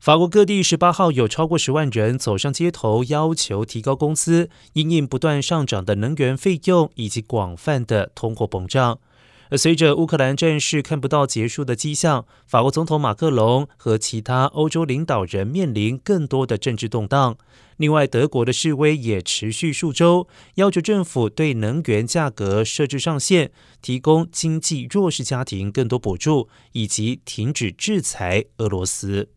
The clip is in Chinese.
法国各地十八号有超过十万人走上街头，要求提高工资，因应不断上涨的能源费用以及广泛的通货膨胀。而随着乌克兰战事看不到结束的迹象，法国总统马克龙和其他欧洲领导人面临更多的政治动荡。另外，德国的示威也持续数周，要求政府对能源价格设置上限，提供经济弱势家庭更多补助，以及停止制裁俄罗斯。